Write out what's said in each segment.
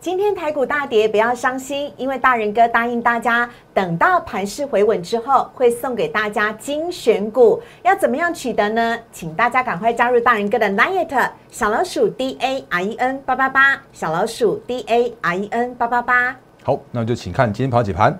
今天台股大跌，不要伤心，因为大人哥答应大家，等到盘势回稳之后，会送给大家精选股。要怎么样取得呢？请大家赶快加入大人哥的 Line 小老鼠 D A R E N 八八八，小老鼠 D A R E N 八八八。好，那就请看今天跑几盘。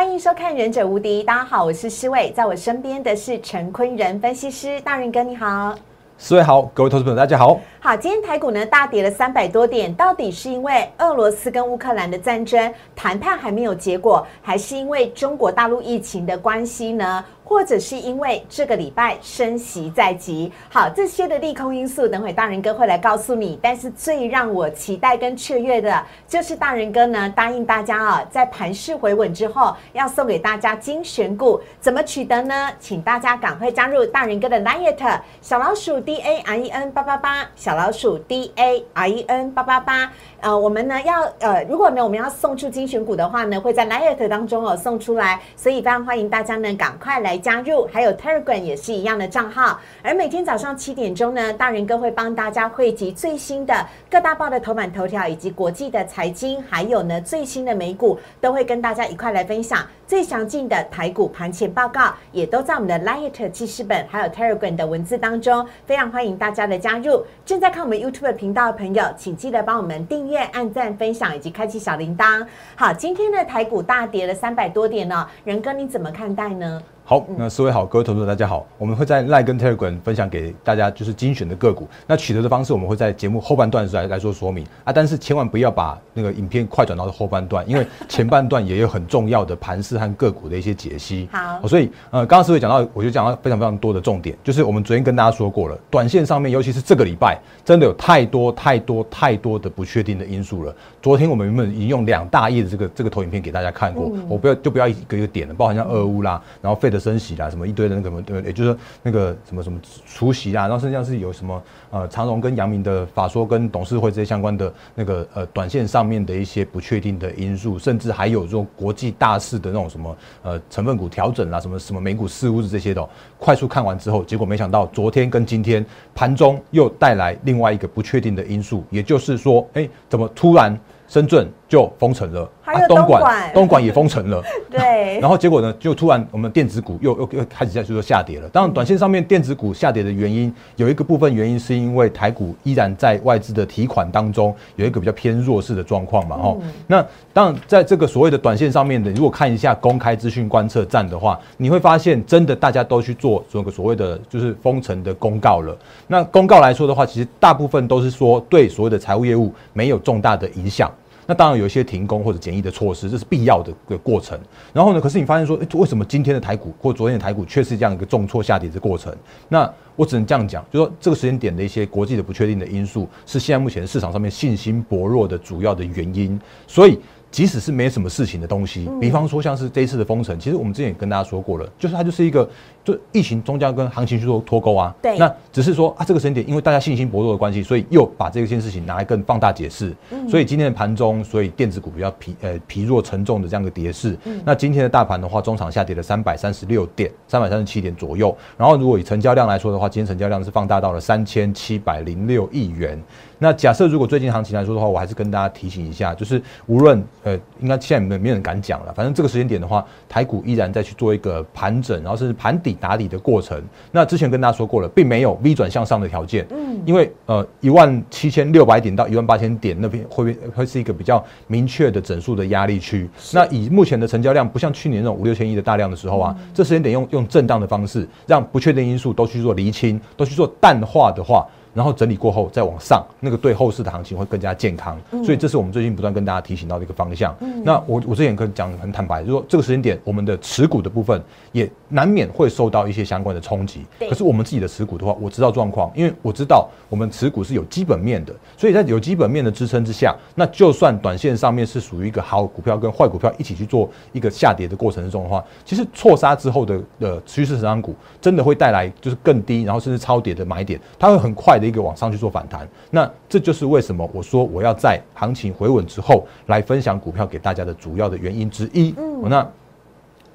欢迎收看《忍者无敌》，大家好，我是施伟，在我身边的是陈坤仁分析师，大仁哥你好，施伟好，各位投资朋友大家好。好，今天台股呢大跌了三百多点，到底是因为俄罗斯跟乌克兰的战争谈判还没有结果，还是因为中国大陆疫情的关系呢？或者是因为这个礼拜升息在即，好，这些的利空因素，等会大人哥会来告诉你。但是最让我期待跟雀跃的，就是大人哥呢答应大家啊，在盘势回稳之后，要送给大家精选股，怎么取得呢？请大家赶快加入大人哥的 Line 小老鼠 D A R E N 八八八，小小老鼠 D A R E N 八八八。呃，我们呢要呃，如果呢我们要送出精选股的话呢，会在 Line 当中哦送出来，所以非常欢迎大家呢赶快来。加入，还有 Telegram 也是一样的账号。而每天早上七点钟呢，大人哥会帮大家汇集最新的各大报的头版头条，以及国际的财经，还有呢最新的美股，都会跟大家一块来分享最详尽的台股盘前报告，也都在我们的 Light 记事本，还有 Telegram 的文字当中。非常欢迎大家的加入。正在看我们 YouTube 频道的朋友，请记得帮我们订阅、按赞、分享以及开启小铃铛。好，今天的台股大跌了三百多点呢，仁哥你怎么看待呢？好，那四位好，各位投资者大家好，我们会在赖跟 Telegram 分享给大家就是精选的个股。那取得的方式我们会在节目后半段来来做说明啊，但是千万不要把那个影片快转到后半段，因为前半段也有很重要的盘势和个股的一些解析。好，所以呃，刚刚四位讲到，我就讲到非常非常多的重点，就是我们昨天跟大家说过了，短线上面，尤其是这个礼拜，真的有太多太多太多的不确定的因素了。昨天我们原本已经用两大页的这个这个投影片给大家看过，我不要就不要一个一个点了，包含像俄乌啦，然后费德升息啦，什么一堆的那个对，也就是那个什么什么除息啦，然后实际上是有什么呃长荣跟阳明的法说跟董事会这些相关的那个呃短线上面的一些不确定的因素，甚至还有这种国际大事的那种什么呃成分股调整啦，什么什么美股事务这些的，快速看完之后，结果没想到昨天跟今天盘中又带来另外一个不确定的因素，也就是说，哎，怎么突然深圳就封城了？还有东莞，东莞也封城了。对。然后结果呢，就突然我们电子股又又又开始在就说下跌了。当然，短线上面电子股下跌的原因，有一个部分原因是因为台股依然在外资的提款当中有一个比较偏弱势的状况嘛。哦，那当然在这个所谓的短线上面的，如果看一下公开资讯观测站的话，你会发现真的大家都去做这个所谓的就是封城的公告了。那公告来说的话，其实大部分都是说对所谓的财务业务没有重大的影响。那当然有一些停工或者检疫的措施，这是必要的个过程。然后呢，可是你发现说，为什么今天的台股或昨天的台股却是这样一个重挫下跌的过程？那我只能这样讲，就说这个时间点的一些国际的不确定的因素，是现在目前市场上面信心薄弱的主要的原因。所以。即使是没什么事情的东西，比方说像是这一次的封城，其实我们之前也跟大家说过了，就是它就是一个就疫情终将跟行情去做脱钩啊。对。那只是说啊，这个时间点因为大家信心薄弱的关系，所以又把这件事情拿来更放大解释。嗯。所以今天的盘中，所以电子股比较疲呃疲弱沉重的这样的跌势。嗯。那今天的大盘的话，中场下跌了三百三十六点，三百三十七点左右。然后如果以成交量来说的话，今天成交量是放大到了三千七百零六亿元。那假设如果最近行情来说的话，我还是跟大家提醒一下，就是无论呃，应该现在没没人敢讲了，反正这个时间点的话，台股依然在去做一个盘整，然后甚至盘底打底的过程。那之前跟大家说过了，并没有 V 转向上的条件，嗯，因为呃一万七千六百点到一万八千点那边会会是一个比较明确的整数的压力区。那以目前的成交量，不像去年那种五六千亿的大量的时候啊，这时间点用用震荡的方式，让不确定因素都去做厘清，都去做淡化的话。然后整理过后再往上，那个对后市的行情会更加健康。所以这是我们最近不断跟大家提醒到的一个方向。那我我之前跟讲很坦白，如果这个时间点，我们的持股的部分也难免会受到一些相关的冲击。可是我们自己的持股的话，我知道状况，因为我知道我们持股是有基本面的，所以在有基本面的支撑之下，那就算短线上面是属于一个好股票跟坏股票一起去做一个下跌的过程之中的话，其实错杀之后的的趋势成长股真的会带来就是更低，然后甚至超跌的买点，它会很快的一个往上去做反弹。那这就是为什么我说我要在行情回稳之后来分享股票给大家的主要的原因之一。嗯，那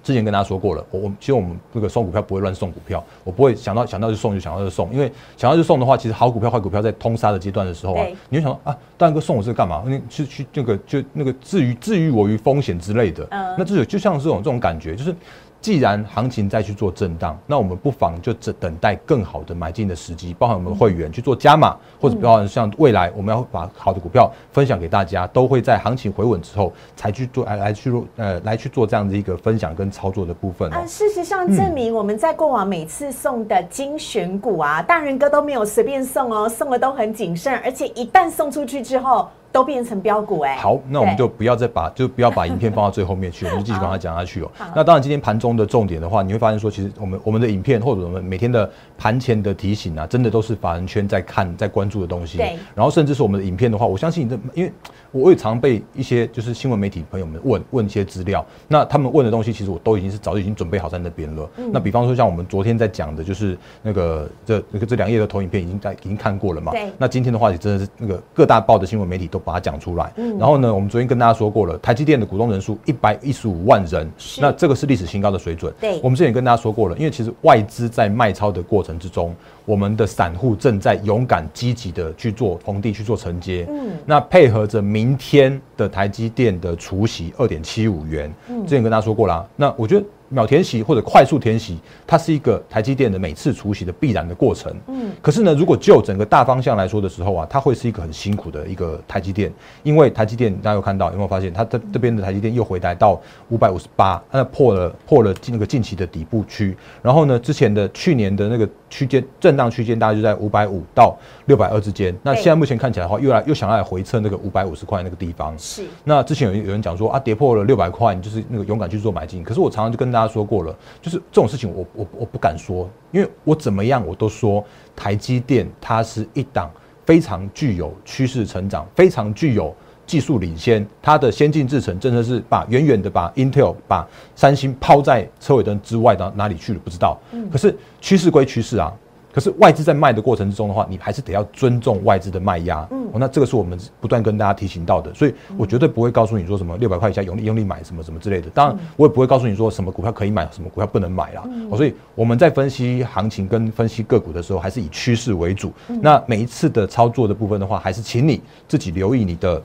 之前跟大家说过了，我我其实我们那个送股票不会乱送股票，我不会想到想到就送就想到就送，因为想到就送的话，其实好股票坏股票在通杀的阶段的时候啊，你会想到啊，大哥送我这个干嘛？你去去那个就那个至于至于我于风险之类的，嗯，那这就像这种这种感觉，就是。既然行情再去做震荡，那我们不妨就等等待更好的买进的时机，包含我们的会员去做加码，或者包含像未来我们要把好的股票分享给大家，都会在行情回稳之后才去做来来去做呃来去做这样的一个分享跟操作的部分。啊，事实上证明我们在过往每次送的精选股啊，大人哥都没有随便送哦，送的都很谨慎，而且一旦送出去之后。都变成标股哎，好，那我们就不要再把就不要把影片放到最后面去，我们就继续跟他讲下去哦。那当然，今天盘中的重点的话，你会发现说，其实我们我们的影片或者我们每天的盘前的提醒啊，真的都是法人圈在看在关注的东西。对，然后甚至是我们的影片的话，我相信这因为。我也常被一些就是新闻媒体朋友们问问一些资料，那他们问的东西其实我都已经是早就已经准备好在那边了。那比方说像我们昨天在讲的，就是那个这那个这两页的投影片已经在已经看过了嘛？那今天的话也真的是那个各大报的新闻媒体都把它讲出来。嗯。然后呢，我们昨天跟大家说过了，台积电的股东人数一百一十五万人，那这个是历史新高的水准。对。我们之前也跟大家说过了，因为其实外资在卖超的过程之中。我们的散户正在勇敢积极的去做逢低去做承接，嗯，那配合着明天的台积电的除息二点七五元，嗯，之前跟大家说过啦，那我觉得。秒填息或者快速填息，它是一个台积电的每次除息的必然的过程。嗯，可是呢，如果就整个大方向来说的时候啊，它会是一个很辛苦的一个台积电，因为台积电大家有看到有没有发现，它这这边的台积电又回来到五百五十八，那破了破了近那个近期的底部区。然后呢，之前的去年的那个区间震荡区间大概就在五百五到六百二之间。那现在目前看起来的话，又来又想要来回测那个五百五十块那个地方。是。那之前有有人讲说啊，跌破了六百块，你就是那个勇敢去做买进。可是我常常就跟大家说过了，就是这种事情，我我我不敢说，因为我怎么样我都说台积电它是一档非常具有趋势成长、非常具有技术领先，它的先进制程真的是把远远的把 Intel、把三星抛在车尾灯之外到哪里去了不知道。可是趋势归趋势啊。可是外资在卖的过程之中的话，你还是得要尊重外资的卖压。嗯，那这个是我们不断跟大家提醒到的，所以我绝对不会告诉你说什么六百块以下用力用力买什么什么之类的。当然，我也不会告诉你说什么股票可以买，什么股票不能买啦。所以我们在分析行情跟分析个股的时候，还是以趋势为主。那每一次的操作的部分的话，还是请你自己留意你的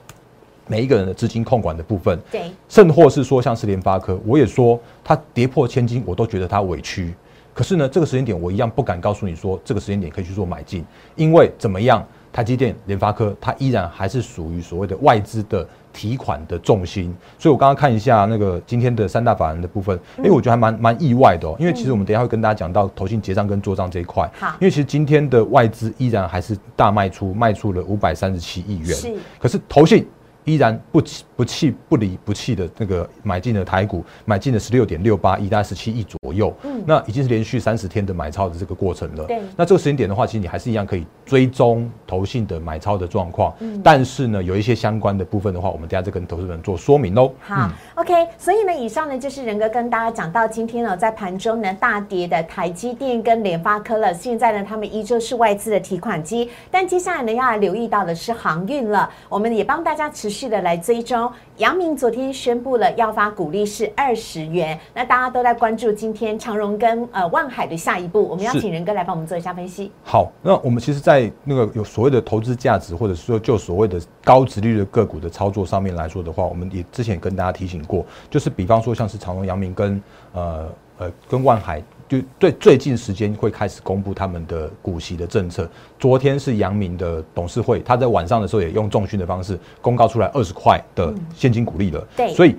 每一个人的资金控管的部分。对，甚或是说像是联发科，我也说它跌破千金，我都觉得它委屈。可是呢，这个时间点我一样不敢告诉你说这个时间点可以去做买进，因为怎么样，台积电、联发科它依然还是属于所谓的外资的提款的重心。所以我刚刚看一下那个今天的三大法人的部分，哎，我觉得还蛮蛮意外的哦。因为其实我们等一下会跟大家讲到投信结账跟做账这一块。好，因为其实今天的外资依然还是大卖出，卖出了五百三十七亿元。是，可是投信。依然不不弃不离不弃的那个买进的台股，买进了十六点六八亿，大概十七亿左右。嗯，那已经是连续三十天的买超的这个过程了。对，那这个时间点的话，其实你还是一样可以追踪投信的买超的状况。嗯，但是呢，有一些相关的部分的话，我们等下再跟投资人做说明喽。好，OK。所以呢，以上呢就是仁哥跟大家讲到今天呢，在盘中呢大跌的台积电跟联发科了。现在呢，他们依旧是外资的提款机，但接下来呢，要来留意到的是航运了。我们也帮大家持续的来追踪。杨明昨天宣布了要发股利是二十元，那大家都在关注今天长荣跟呃万海的下一步，我们要请仁哥来帮我们做一下分析。好，那我们其实，在那个有所谓的投资价值，或者说就所谓的高值率的个股的操作上面来说的话，我们也之前跟大家提醒过，就是比方说像是长荣、阳明跟呃呃跟万海。就对，最近时间会开始公布他们的股息的政策。昨天是阳明的董事会，他在晚上的时候也用重讯的方式公告出来二十块的现金股利了。对，所以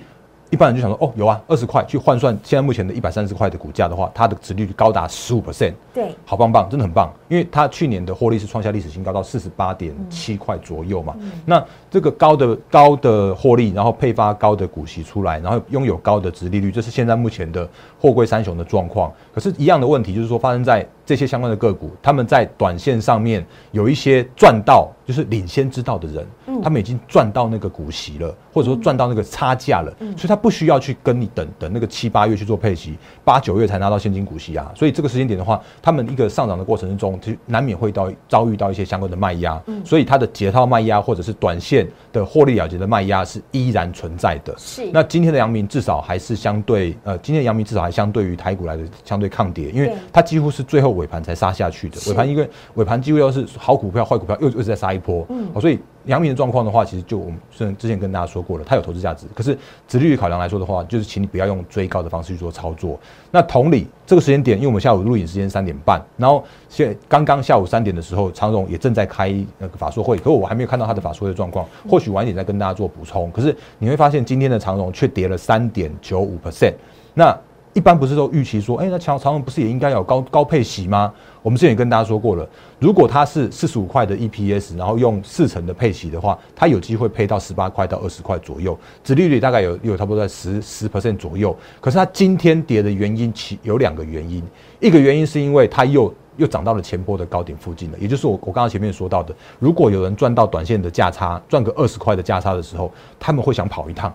一般人就想说，哦，有啊，二十块去换算现在目前的一百三十块的股价的话，它的值利率高达十五 percent，对，好棒棒，真的很棒。因为它去年的获利是创下历史新高，到四十八点七块左右嘛。那这个高的高的获利，然后配发高的股息出来，然后拥有高的值利率，这是现在目前的货柜三雄的状况。可是，一样的问题就是说，发生在这些相关的个股，他们在短线上面有一些赚到，就是领先知道的人，他们已经赚到那个股息了，或者说赚到那个差价了，所以他不需要去跟你等等那个七八月去做配息，八九月才拿到现金股息啊。所以这个时间点的话，他们一个上涨的过程之中，就难免会到遭遇到一些相关的卖压，所以它的解套卖压或者是短线的获利了结的卖压是依然存在的。是。那今天的阳明至少还是相对呃，今天的阳明至少还相对于台股来的相对抗跌，因为它几乎是最后尾盘才杀下去的。尾盘因为尾盘几乎要是好股票坏股票又又是在杀一波，嗯，所以阳明的状况的话，其实就我们虽然之前跟大家说过了，它有投资价值，可是殖利率考量来说的话，就是请你不要用追高的方式去做操作。那同理，这个时间点，因为我们下午录影时间三点半，然后现刚刚下午三点的时候，长荣也正在开那个法说会，可我还没有看到他的法说会的状况，或许晚一点再跟大家做补充。可是你会发现今天的长荣却跌了三点九五 percent，那。一般不是都预期说，哎、那长长荣不是也应该有高高配息吗？我们之前也跟大家说过了，如果它是四十五块的 EPS，然后用四成的配息的话，它有机会配到十八块到二十块左右，殖利率大概有有差不多在十十 percent 左右。可是它今天跌的原因其有两个原因，一个原因是因为它又又涨到了前波的高点附近了，也就是我我刚刚前面说到的，如果有人赚到短线的价差，赚个二十块的价差的时候，他们会想跑一趟。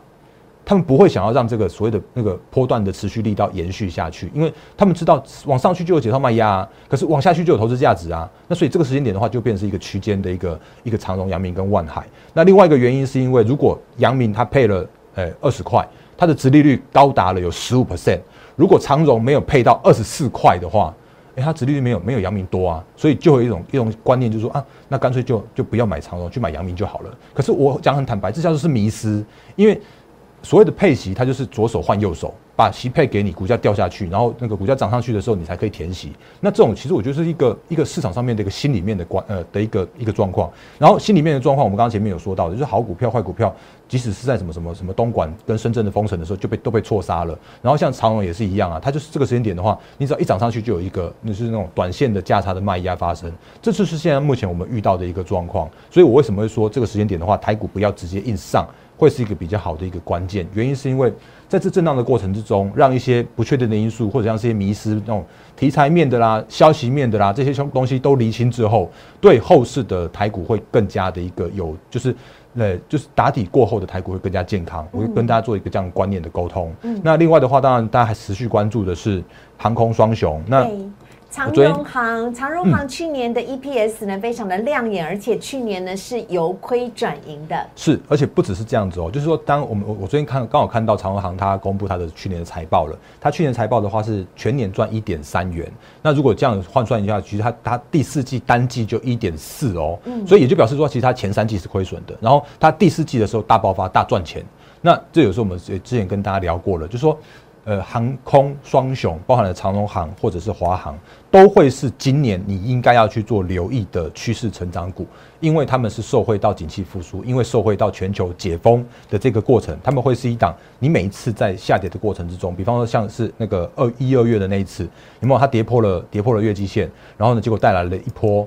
他们不会想要让这个所谓的那个波段的持续力道延续下去，因为他们知道往上去就有解套卖压，可是往下去就有投资价值啊。那所以这个时间点的话，就变成是一个区间的一个一个长荣、阳明跟万海。那另外一个原因是因为，如果阳明它配了呃二十块，它的殖利率高达了有十五 percent，如果长荣没有配到二十四块的话，诶，它殖利率没有没有阳明多啊，所以就有一种一种观念，就是说啊，那干脆就就不要买长荣，去买阳明就好了。可是我讲很坦白，这叫做是迷失，因为。所谓的配息，它就是左手换右手，把息配给你，股价掉下去，然后那个股价涨上去的时候，你才可以填息。那这种其实我觉得是一个一个市场上面的一个心里面的关呃的一个一个状况。然后心里面的状况，我们刚刚前面有说到的，就是好股票坏股票，即使是在什么什么什么东莞跟深圳的封城的时候，就被都被错杀了。然后像长荣也是一样啊，它就是这个时间点的话，你只要一涨上去，就有一个那是那种短线的价差的卖压发生。这就是现在目前我们遇到的一个状况。所以我为什么会说这个时间点的话，台股不要直接硬上。会是一个比较好的一个关键，原因是因为在这震荡的过程之中，让一些不确定的因素或者像这些迷失那种题材面的啦、消息面的啦这些东西都厘清之后，对后市的台股会更加的一个有，就是呃，就是打底过后的台股会更加健康。我会跟大家做一个这样观念的沟通。那另外的话，当然大家还持续关注的是航空双雄。那。长荣行，长荣行去年的 EPS 呢非常的亮眼，而且去年呢是由亏转盈的。是，而且不只是这样子哦，就是说，当我们我我最近看刚好看到长荣行它公布它的去年的财报了，它去年财报的话是全年赚一点三元，那如果这样换算一下，其实它它第四季单季就一点四哦，所以也就表示说，其实它前三季是亏损的，然后它第四季的时候大爆发大赚钱，那这有时候我们之前跟大家聊过了，就是说。呃，航空双雄包含了长荣航或者是华航，都会是今年你应该要去做留意的趋势成长股，因为他们是受惠到景气复苏，因为受惠到全球解封的这个过程，他们会是一档你每一次在下跌的过程之中，比方说像是那个二一二月的那一次，有没有？它跌破了跌破了月季线，然后呢，结果带来了一波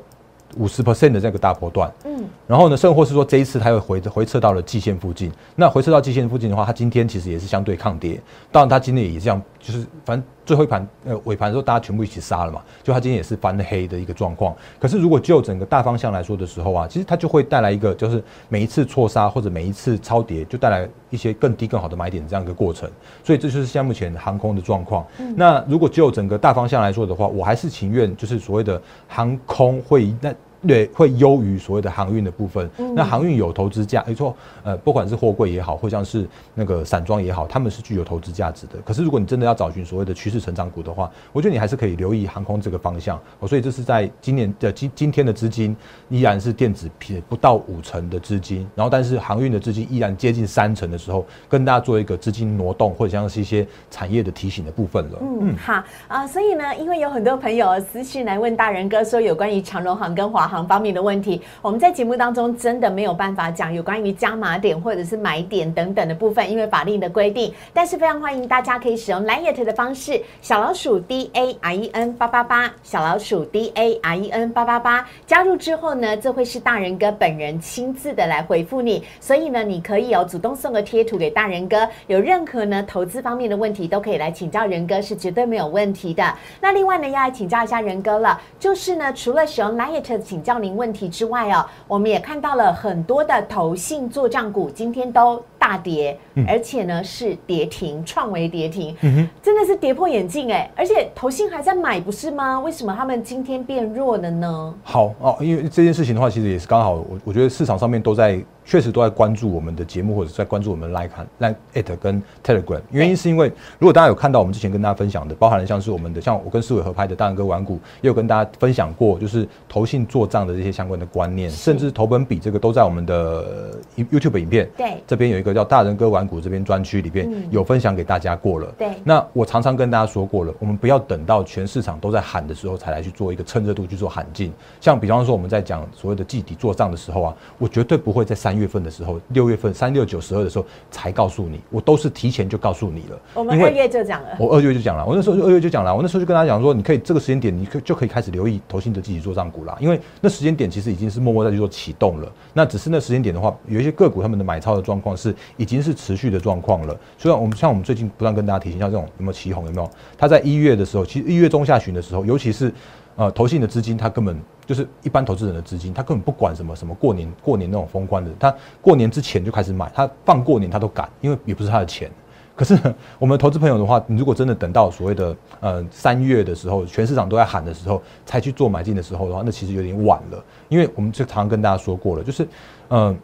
五十 percent 的这个大波段，嗯，然后呢，甚或是说这一次它又回回撤到了季线附近。那回撤到季线附近的话，它今天其实也是相对抗跌。当然，它今天也这样，就是反正最后一盘呃尾盘的时候，大家全部一起杀了嘛。就它今天也是翻黑的一个状况。可是如果就整个大方向来说的时候啊，其实它就会带来一个，就是每一次错杀或者每一次超跌，就带来一些更低更好的买点这样一个过程。所以这就是现在目前航空的状况。那如果就整个大方向来说的话，我还是情愿就是所谓的航空会那。对，会优于所谓的航运的部分。那航运有投资价，没错，呃，不管是货柜也好，或像是那个散装也好，他们是具有投资价值的。可是如果你真的要找寻所谓的趋势成长股的话，我觉得你还是可以留意航空这个方向。哦，所以这是在今年的今今天的资金依然是电子偏不到五成的资金，然后但是航运的资金依然接近三成的时候，跟大家做一个资金挪动或者像是一些产业的提醒的部分了。嗯，嗯好啊、所以呢，因为有很多朋友私讯来问大人哥说有关于长荣航跟华航方面的问题。我们在节目当中真的没有办法讲有关于加码点或者是买点等等的部分，因为法令的规定。但是非常欢迎大家可以使用 Line 的方式，小老鼠 D A R E N 八八八，小老鼠 D A R E N 八八八，加入之后呢，这会是大人哥本人亲自的来回复你，所以呢，你可以哦主动送个贴图给大人哥，有任何呢投资方面的问题都可以来请教人哥，是绝对没有问题的。那另外呢，要来请教一下人哥了，就是呢，除了使用 Line 请教您问题之外哦，我们也看到了很多的投信做账股今天都大跌，而且呢是跌停，创维跌停，真的是跌破眼镜哎！而且投信还在买，不是吗？为什么他们今天变弱了呢？好哦，因为这件事情的话，其实也是刚好，我我觉得市场上面都在。确实都在关注我们的节目，或者在关注我们来看来 at 跟 Telegram。原因是因为，如果大家有看到我们之前跟大家分享的，包含了像是我们的，像我跟思伟合拍的《大人哥玩股》，也有跟大家分享过，就是投信做账的这些相关的观念，甚至投本比这个都在我们的 YouTube 影片。对，这边有一个叫《大人哥玩股》这边专区里边有分享给大家过了。对，那我常常跟大家说过了，我们不要等到全市场都在喊的时候才来去做一个趁热度去做喊进。像比方说我们在讲所谓的季底做账的时候啊，我绝对不会在三月份的时候。六月份三六九十二的时候才告诉你，我都是提前就告诉你了。我们二月就讲了，我二月就讲了，我那时候二月就讲了，我那时候就跟他讲说，你可以这个时间点，你可就可以开始留意投信的积极做账股啦。因为那时间点其实已经是默默在去做启动了。那只是那时间点的话，有一些个股他们的买超的状况是已经是持续的状况了。虽然我们像我们最近不断跟大家提醒，像这种有没有起红有没有？他在一月的时候，其实一月中下旬的时候，尤其是呃投信的资金，它根本。就是一般投资人的资金，他根本不管什么什么过年过年那种封关的，他过年之前就开始买，他放过年他都敢，因为也不是他的钱。可是我们投资朋友的话，你如果真的等到所谓的呃三月的时候，全市场都在喊的时候，才去做买进的时候的话，那其实有点晚了。因为我们就常常跟大家说过了，就是嗯，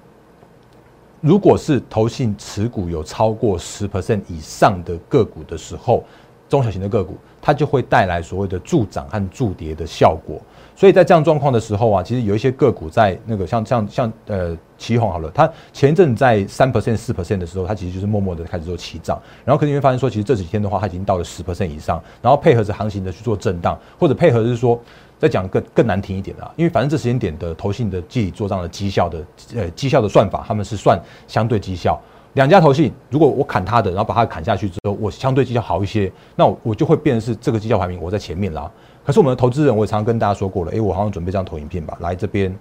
如果是投信持股有超过十 percent 以上的个股的时候，中小型的个股，它就会带来所谓的助涨和助跌的效果。所以在这样状况的时候啊，其实有一些个股在那个像像像呃旗宏好了，它前一阵在三 percent 四 percent 的时候，它其实就是默默的开始做起涨，然后可能你会发现说，其实这几天的话，它已经到了十 percent 以上，然后配合着行情的去做震荡，或者配合是说，再讲更更难听一点啊，因为反正这时间点的投信的记做账的绩效的呃绩效的算法，他们是算相对绩效，两家投信如果我砍他的，然后把他砍下去之后，我相对绩效好一些，那我我就会变成是这个绩效排名我在前面啦。可是我们的投资人，我也常常跟大家说过了，哎，我好像准备这样投影片吧，来这边，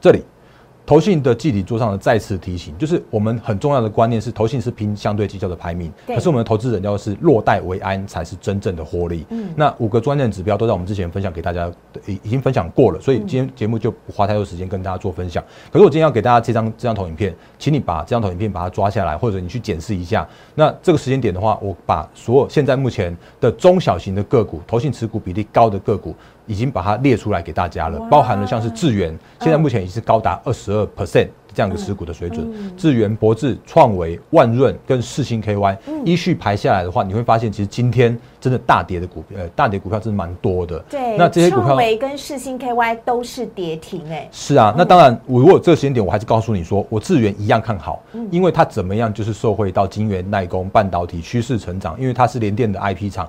这里。投信的季底桌上的再次提醒，就是我们很重要的观念是，投信是拼相对绩效的排名，可是我们的投资人要是落袋为安才是真正的获利。嗯，那五个关键指标都在我们之前分享给大家，已已经分享过了，所以今天节目就不花太多时间跟大家做分享。可是我今天要给大家这张这张投影片，请你把这张投影片把它抓下来，或者你去检视一下。那这个时间点的话，我把所有现在目前的中小型的个股，投信持股比例高的个股。已经把它列出来给大家了，包含了像是智源，现在目前已经是高达二十二 percent 这样的持股的水准。智源、博智、创维、万润跟世星 KY 依序排下来的话，你会发现其实今天真的大跌的股票，呃，大跌股票真的蛮多的。对，那这些股票，创维跟世星 KY 都是跌停哎。是啊，那当然，我如果这个时间点，我还是告诉你说，我智源一样看好，因为它怎么样就是受惠到晶圆代工、半导体趋势成长，因为它是联电的 IP 厂。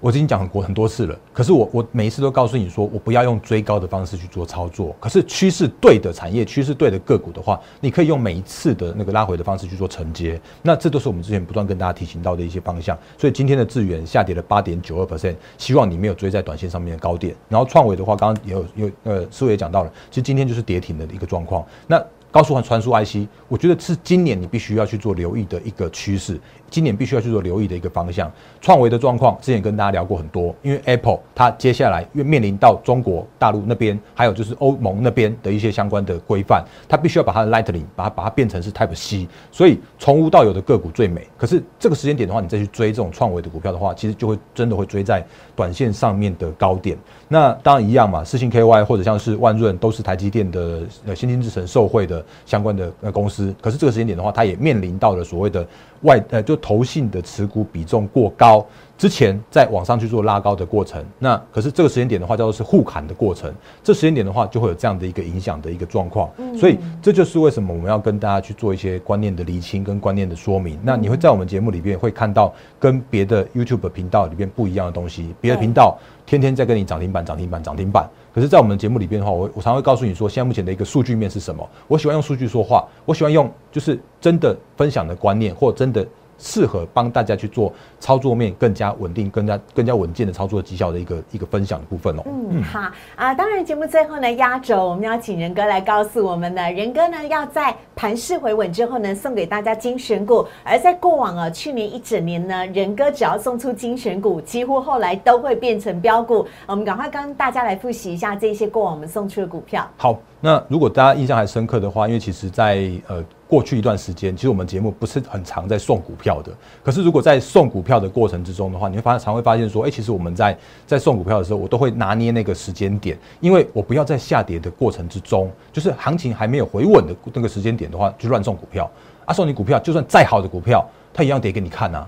我已经讲过很多次了，可是我我每一次都告诉你说，我不要用追高的方式去做操作。可是趋势对的产业，趋势对的个股的话，你可以用每一次的那个拉回的方式去做承接。那这都是我们之前不断跟大家提醒到的一些方向。所以今天的智源下跌了八点九二 percent，希望你没有追在短线上面的高点。然后创维的话，刚刚也有有呃，师傅也讲到了，其实今天就是跌停的一个状况。那高速传传输 IC，我觉得是今年你必须要去做留意的一个趋势，今年必须要去做留意的一个方向。创维的状况之前跟大家聊过很多，因为 Apple 它接下来因为面临到中国大陆那边，还有就是欧盟那边的一些相关的规范，它必须要把它 Lightning 把它把它变成是 Type C，所以从无到有的个股最美。可是这个时间点的话，你再去追这种创维的股票的话，其实就会真的会追在短线上面的高点。那当然一样嘛，四星 KY 或者像是万润都是台积电的呃先进制程受惠的。相关的呃公司，可是这个时间点的话，它也面临到了所谓的外呃就投信的持股比重过高，之前在往上去做拉高的过程，那可是这个时间点的话叫做是互砍的过程，这时间点的话就会有这样的一个影响的一个状况，所以这就是为什么我们要跟大家去做一些观念的厘清跟观念的说明。那你会在我们节目里边会看到跟别的 YouTube 频道里边不一样的东西，别的频道。天天在跟你涨停板、涨停板、涨停板。可是，在我们节目里边的话，我我常会告诉你说，现在目前的一个数据面是什么？我喜欢用数据说话，我喜欢用就是真的分享的观念，或真的。适合帮大家去做操作面更加稳定、更加更加稳健的操作绩效的一个一个分享的部分哦。嗯，好啊。当然，节目最后呢，压轴我们要请仁哥来告诉我们呢，仁哥呢要在盘势回稳之后呢，送给大家精选股。而在过往啊，去年一整年呢，仁哥只要送出精选股，几乎后来都会变成标股。我们赶快跟大家来复习一下这些过往我们送出的股票。好，那如果大家印象还深刻的话，因为其实，在呃。过去一段时间，其实我们节目不是很常在送股票的。可是如果在送股票的过程之中的话，你会发常会发现说，哎，其实我们在在送股票的时候，我都会拿捏那个时间点，因为我不要在下跌的过程之中，就是行情还没有回稳的那个时间点的话，就乱送股票。啊，送你股票，就算再好的股票，它一样跌给你看呐。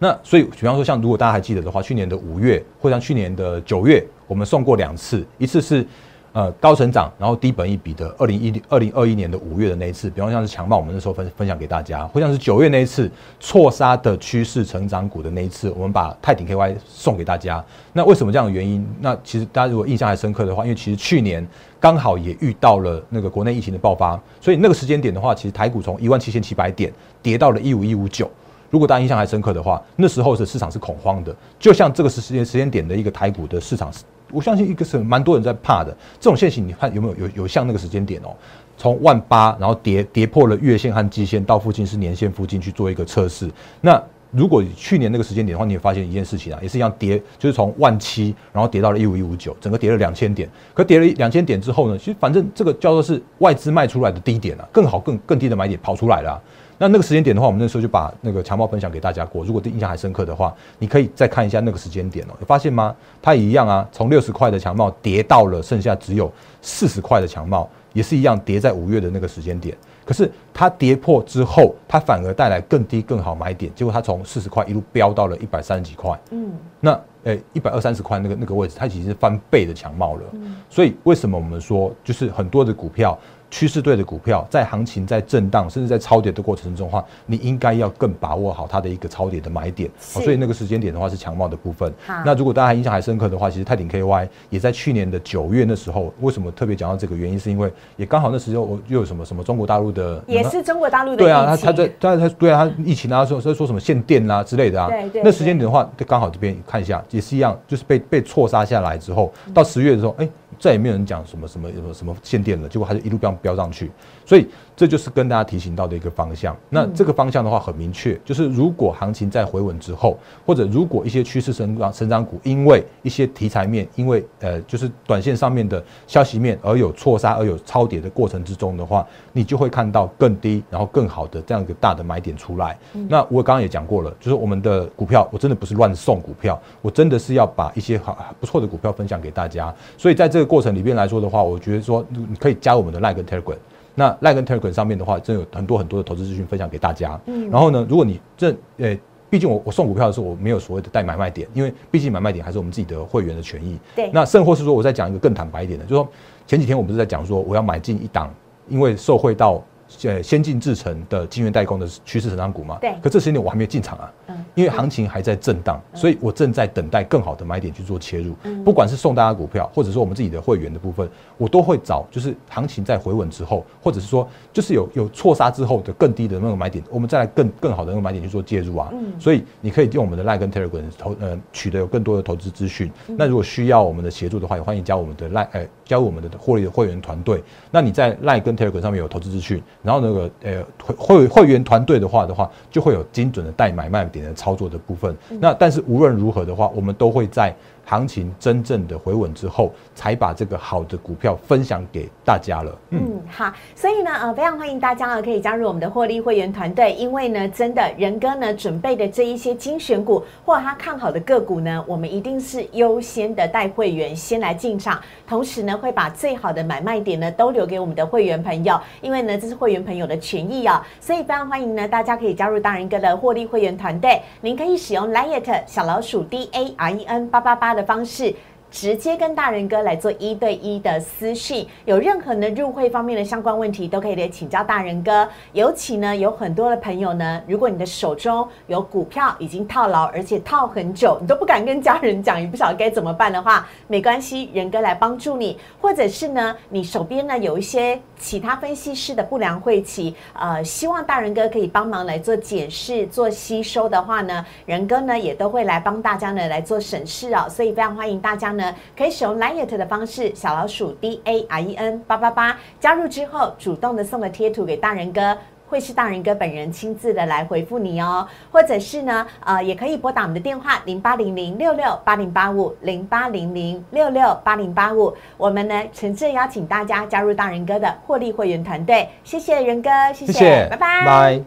那所以，比方说像如果大家还记得的话，去年的五月或像去年的九月，我们送过两次，一次是。呃，高成长，然后低本一比的二零一二零二一年的五月的那一次，比方像是强暴，我们那时候分分享给大家，或像是九月那一次错杀的趋势成长股的那一次，我们把泰鼎 KY 送给大家。那为什么这样的原因？那其实大家如果印象还深刻的话，因为其实去年刚好也遇到了那个国内疫情的爆发，所以那个时间点的话，其实台股从一万七千七百点跌到了一五一五九。如果大家印象还深刻的话，那时候的市场是恐慌的，就像这个时间时间点的一个台股的市场是。我相信一个是蛮多人在怕的这种现行，你看有没有有有像那个时间点哦，从万八然后跌跌破了月线和季线，到附近是年线附近去做一个测试。那如果去年那个时间点的话，你也发现一件事情啊，也是一样跌，就是从万七然后跌到了一五一五九，整个跌了两千点。可跌了两千点之后呢，其实反正这个叫做是外资卖出来的低点啊，更好更更低的买点跑出来了。那那个时间点的话，我们那时候就把那个强暴分享给大家过。如果印象还深刻的话，你可以再看一下那个时间点哦。有发现吗？它也一样啊，从六十块的强暴跌到了剩下只有四十块的强暴，也是一样跌在五月的那个时间点。可是它跌破之后，它反而带来更低更好买点，结果它从四十块一路飙到了一百三十几块。嗯，那诶一百二三十块那个那个位置，它已经是翻倍的强貌了。嗯，所以为什么我们说就是很多的股票？趋势对的股票，在行情在震荡，甚至在超跌的过程中的话，你应该要更把握好它的一个超跌的买点。所以那个时间点的话是强貌的部分。那如果大家印象还深刻的话，其实泰鼎 KY 也在去年的九月那时候，为什么特别讲到这个原因？是因为也刚好那时候我又有什么什么中国大陆的，也是中国大陆的对啊，他他在他他对啊，他疫情啊说说说什么限电啊之类的啊。对对。那时间点的话，刚好这边看一下，也是一样，就是被被错杀下来之后，到十月的时候，哎。再也没有人讲什么什么什么什么限电了，结果他就一路飙飙上去，所以。这就是跟大家提醒到的一个方向。那这个方向的话很明确，就是如果行情在回稳之后，或者如果一些趋势成长成长股因为一些题材面，因为呃就是短线上面的消息面而有错杀而有超跌的过程之中的话，你就会看到更低然后更好的这样一个大的买点出来。那我刚刚也讲过了，就是我们的股票我真的不是乱送股票，我真的是要把一些好不错的股票分享给大家。所以在这个过程里面来说的话，我觉得说你可以加我们的 Like Telegram。那赖跟 Telegram 上面的话，真有很多很多的投资资讯分享给大家。嗯，然后呢，如果你这呃，毕竟我我送股票的时候，我没有所谓的带买卖点，因为毕竟买卖点还是我们自己的会员的权益。对。那甚或是说，我再讲一个更坦白一点的，就是说前几天我不是在讲说，我要买进一档，因为受惠到。呃，先进制程的晶圆代工的趋势成长股嘛，对。可这时间我还没有进场啊，嗯，因为行情还在震荡，所以我正在等待更好的买点去做切入。嗯，不管是送大家股票，或者说我们自己的会员的部分，我都会找就是行情在回稳之后，或者是说就是有有错杀之后的更低的那个买点，我们再来更更好的那个买点去做介入啊。嗯，所以你可以用我们的 Line 跟 Telegram 投呃取得有更多的投资资讯。那如果需要我们的协助的话，也欢迎加我们的 Line 呃加入我们的获利的会员团队。那你在 Line 跟 Telegram 上面有投资资讯，然后那个呃会会会员团队的话的话，就会有精准的带买卖点的操作的部分。那但是无论如何的话，我们都会在。行情真正的回稳之后，才把这个好的股票分享给大家了。嗯，好，所以呢，呃，非常欢迎大家啊可以加入我们的获利会员团队，因为呢，真的仁哥呢准备的这一些精选股或他看好的个股呢，我们一定是优先的带会员先来进场，同时呢，会把最好的买卖点呢都留给我们的会员朋友，因为呢，这是会员朋友的权益啊，所以非常欢迎呢，大家可以加入大仁哥的获利会员团队，您可以使用 Liet 小老鼠 D A R E N 八八八。的方式直接跟大人哥来做一对一的私讯。有任何呢入会方面的相关问题，都可以来请教大人哥。尤其呢，有很多的朋友呢，如果你的手中有股票已经套牢，而且套很久，你都不敢跟家人讲，也不晓得该怎么办的话，没关系，人哥来帮助你。或者是呢，你手边呢有一些其他分析师的不良晦气，呃，希望大人哥可以帮忙来做检视、做吸收的话呢，人哥呢也都会来帮大家呢来做审视哦。所以非常欢迎大家呢可以使用 Light 的方式，小老鼠 D A R E N 八八八加入之后，主动的送个贴图给大人哥。会是大人哥本人亲自的来回复你哦，或者是呢，呃，也可以拨打我们的电话零八零零六六八零八五零八零零六六八零八五，我们呢诚挚邀请大家加入大人哥的获利会员团队。谢谢仁哥，谢谢，拜拜。拜。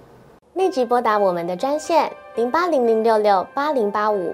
立即拨打我们的专线零八零零六六八零八五